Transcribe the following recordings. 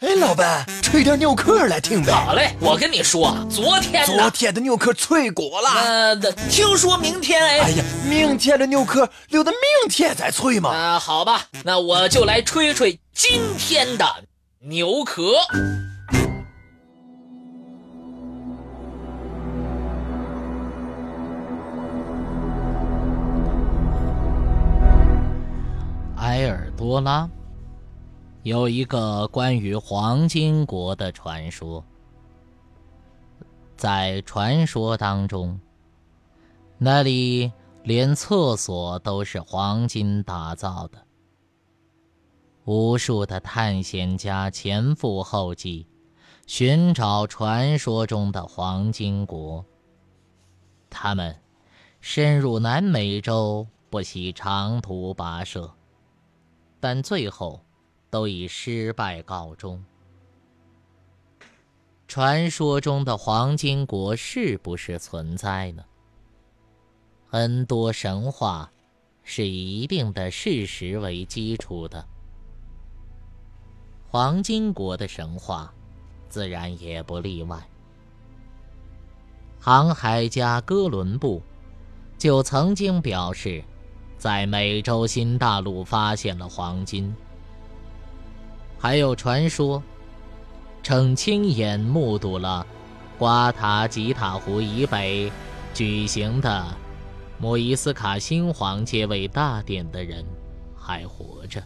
哎，老板，吹点牛壳来听呗。好嘞，我跟你说，昨天昨天的牛壳脆果了。呃，听说明天哎。哎呀，明天的牛壳留到明天再脆嘛。啊，好吧，那我就来吹吹今天的牛壳。埃尔多拉。有一个关于黄金国的传说，在传说当中，那里连厕所都是黄金打造的。无数的探险家前赴后继，寻找传说中的黄金国。他们深入南美洲，不惜长途跋涉，但最后。都以失败告终。传说中的黄金国是不是存在呢？很多神话是以一定的事实为基础的，黄金国的神话自然也不例外。航海家哥伦布就曾经表示，在美洲新大陆发现了黄金。还有传说，称亲眼目睹了瓜塔吉塔湖以北举行的莫伊斯卡新皇接位大典的人还活着。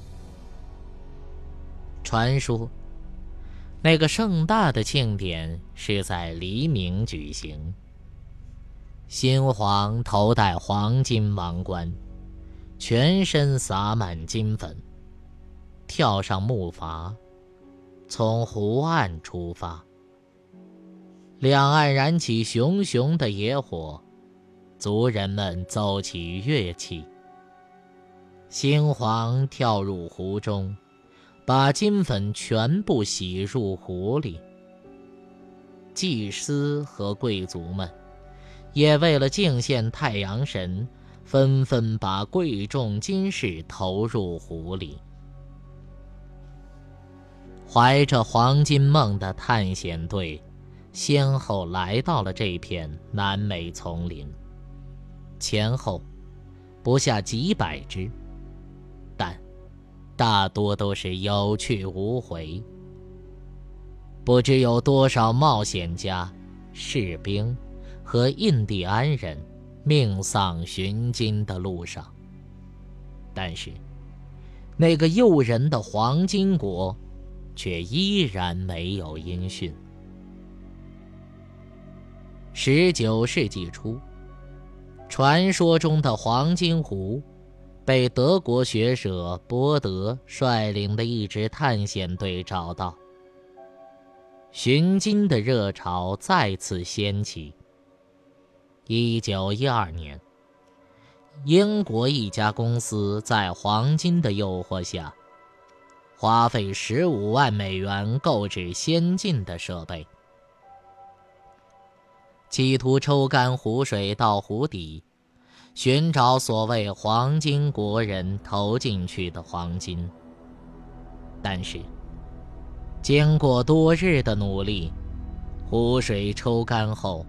传说，那个盛大的庆典是在黎明举行。新皇头戴黄金王冠，全身洒满金粉。跳上木筏，从湖岸出发。两岸燃起熊熊的野火，族人们奏起乐器。新皇跳入湖中，把金粉全部洗入湖里。祭司和贵族们也为了敬献太阳神，纷纷把贵重金饰投入湖里。怀着黄金梦的探险队，先后来到了这片南美丛林。前后不下几百只，但大多都是有去无回。不知有多少冒险家、士兵和印第安人命丧寻金的路上。但是，那个诱人的黄金国。却依然没有音讯。十九世纪初，传说中的黄金湖被德国学者波德率领的一支探险队找到，寻金的热潮再次掀起。一九一二年，英国一家公司在黄金的诱惑下。花费十五万美元购置先进的设备，企图抽干湖水到湖底，寻找所谓“黄金国人”投进去的黄金。但是，经过多日的努力，湖水抽干后，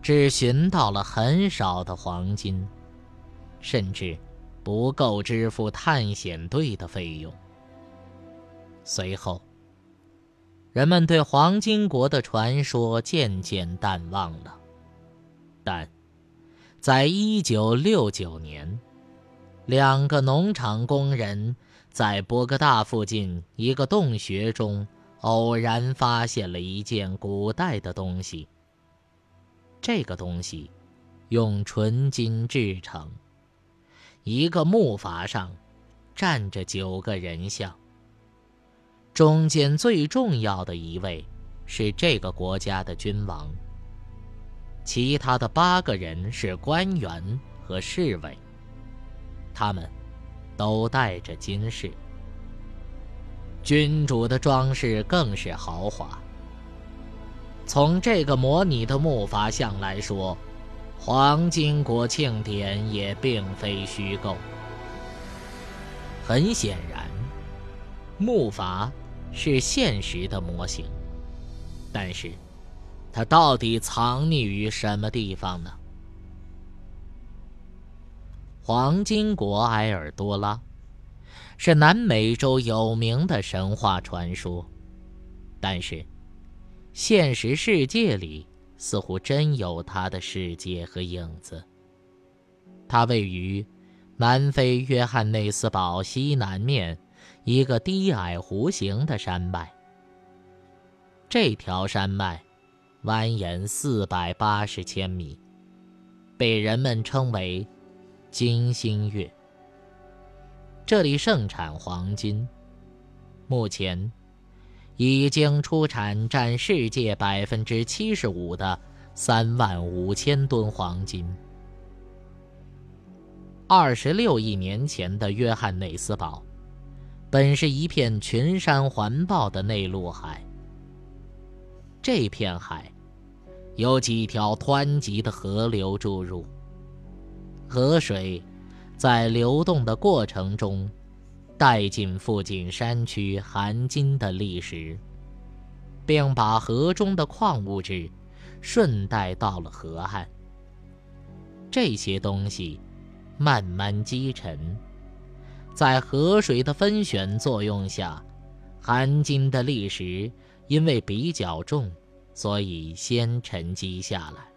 只寻到了很少的黄金，甚至不够支付探险队的费用。随后，人们对黄金国的传说渐渐淡忘了。但，在一九六九年，两个农场工人在波哥大附近一个洞穴中偶然发现了一件古代的东西。这个东西用纯金制成，一个木筏上站着九个人像。中间最重要的一位是这个国家的君王，其他的八个人是官员和侍卫，他们都带着金饰。君主的装饰更是豪华。从这个模拟的木筏像来说，黄金国庆典也并非虚构。很显然，木筏。是现实的模型，但是，它到底藏匿于什么地方呢？黄金国埃尔多拉，是南美洲有名的神话传说，但是，现实世界里似乎真有它的世界和影子。它位于南非约翰内斯堡西南面。一个低矮弧形的山脉，这条山脉蜿蜒四百八十千米，被人们称为“金星月”。这里盛产黄金，目前已经出产占世界百分之七十五的三万五千吨黄金。二十六亿年前的约翰内斯堡。本是一片群山环抱的内陆海。这片海有几条湍急的河流注入，河水在流动的过程中带进附近山区含金的砾石，并把河中的矿物质顺带到了河岸。这些东西慢慢积沉。在河水的分选作用下，含金的砾石因为比较重，所以先沉积下来。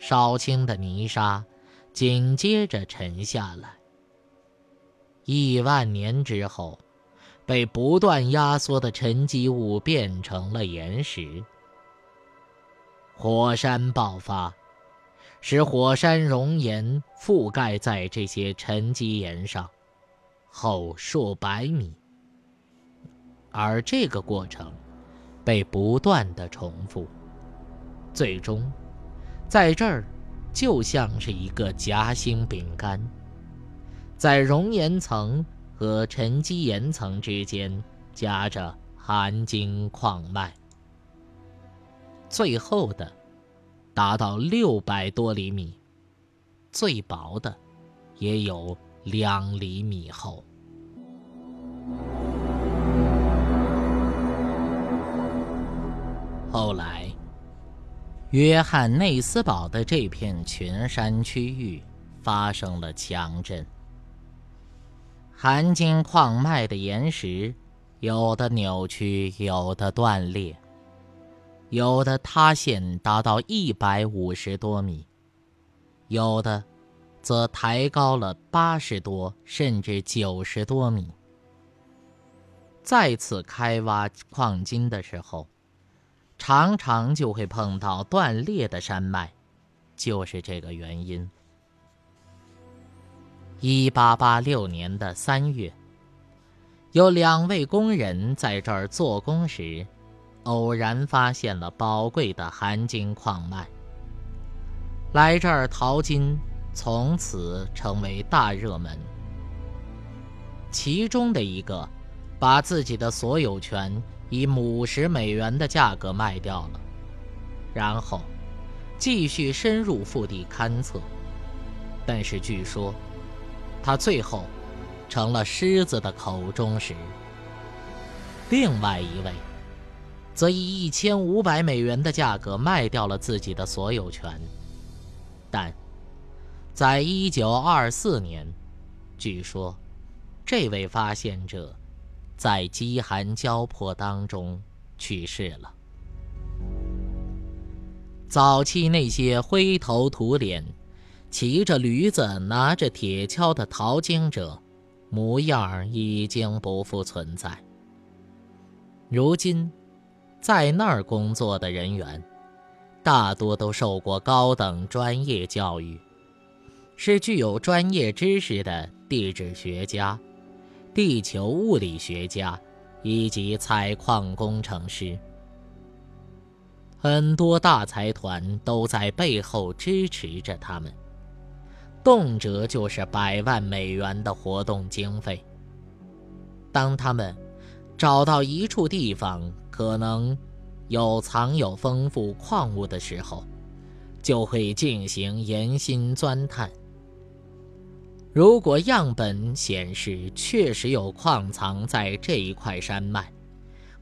稍轻的泥沙紧接着沉下来。亿万年之后，被不断压缩的沉积物变成了岩石。火山爆发，使火山熔岩覆盖在这些沉积岩上。厚数百米，而这个过程被不断的重复，最终在这儿就像是一个夹心饼干，在熔岩层和沉积岩层之间夹着含金矿脉，最厚的达到六百多厘米，最薄的也有。两厘米厚。后来，约翰内斯堡的这片群山区域发生了强震，含金矿脉的岩石有的扭曲，有的断裂，有的塌陷达到一百五十多米，有的。则抬高了八十多甚至九十多米。再次开挖矿金的时候，常常就会碰到断裂的山脉，就是这个原因。一八八六年的三月，有两位工人在这儿做工时，偶然发现了宝贵的含金矿脉，来这儿淘金。从此成为大热门。其中的一个，把自己的所有权以五十美元的价格卖掉了，然后继续深入腹地勘测。但是据说，他最后成了狮子的口中食。另外一位，则以一千五百美元的价格卖掉了自己的所有权，但。在一九二四年，据说，这位发现者在饥寒交迫当中去世了。早期那些灰头土脸、骑着驴子、拿着铁锹的淘金者，模样已经不复存在。如今，在那儿工作的人员，大多都受过高等专业教育。是具有专业知识的地质学家、地球物理学家以及采矿工程师。很多大财团都在背后支持着他们，动辄就是百万美元的活动经费。当他们找到一处地方可能有藏有丰富矿物的时候，就会进行严心钻探。如果样本显示确实有矿藏在这一块山脉，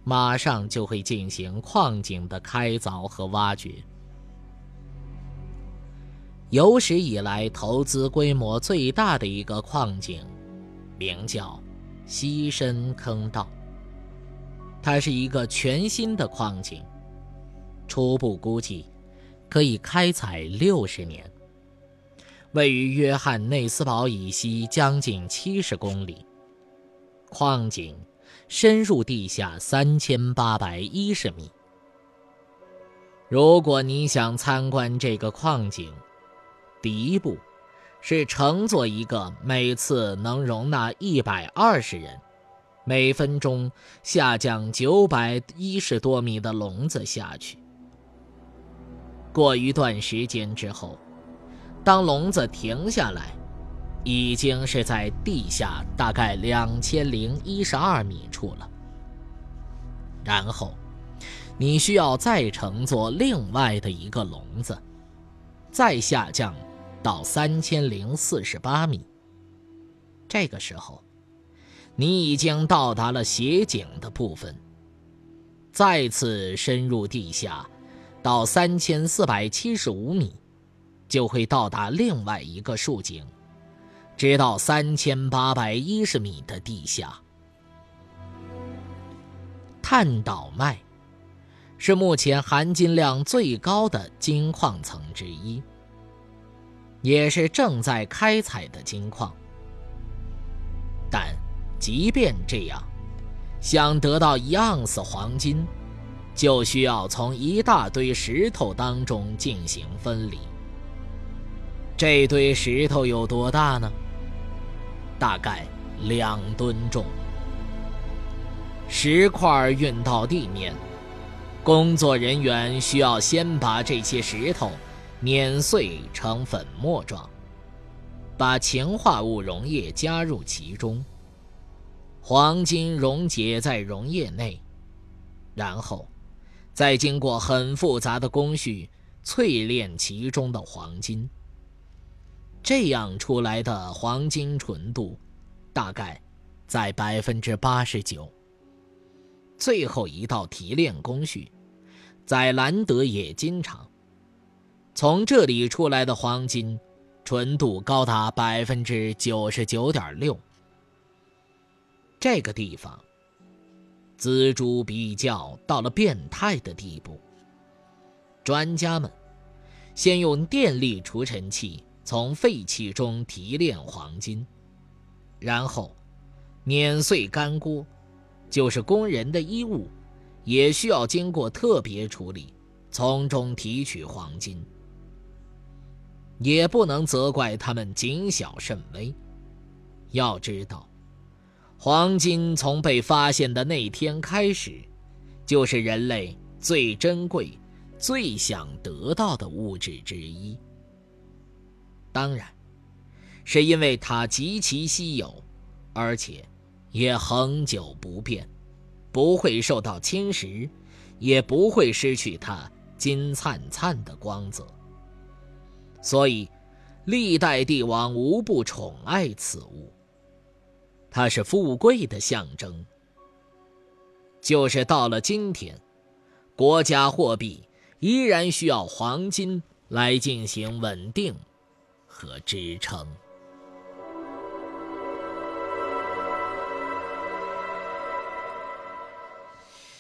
马上就会进行矿井的开凿和挖掘。有史以来投资规模最大的一个矿井，名叫西深坑道。它是一个全新的矿井，初步估计可以开采六十年。位于约翰内斯堡以西将近七十公里，矿井深入地下三千八百一十米。如果你想参观这个矿井，第一步是乘坐一个每次能容纳一百二十人。每分钟下降九百一十多米的笼子下去。过一段时间之后，当笼子停下来，已经是在地下大概两千零一十二米处了。然后，你需要再乘坐另外的一个笼子，再下降到三千零四十八米。这个时候。你已经到达了斜井的部分，再次深入地下，到三千四百七十五米，就会到达另外一个竖井，直到三千八百一十米的地下。探导脉是目前含金量最高的金矿层之一，也是正在开采的金矿，但。即便这样，想得到一盎司黄金，就需要从一大堆石头当中进行分离。这堆石头有多大呢？大概两吨重。石块运到地面，工作人员需要先把这些石头碾碎成粉末状，把氰化物溶液加入其中。黄金溶解在溶液内，然后，再经过很复杂的工序淬炼其中的黄金。这样出来的黄金纯度，大概在百分之八十九。最后一道提炼工序，在兰德冶金厂，从这里出来的黄金，纯度高达百分之九十九点六。这个地方，锱铢比较到了变态的地步。专家们先用电力除尘器从废气中提炼黄金，然后碾碎干锅，就是工人的衣物，也需要经过特别处理，从中提取黄金。也不能责怪他们谨小慎微，要知道。黄金从被发现的那天开始，就是人类最珍贵、最想得到的物质之一。当然，是因为它极其稀有，而且也恒久不变，不会受到侵蚀，也不会失去它金灿灿的光泽。所以，历代帝王无不宠爱此物。它是富贵的象征。就是到了今天，国家货币依然需要黄金来进行稳定和支撑。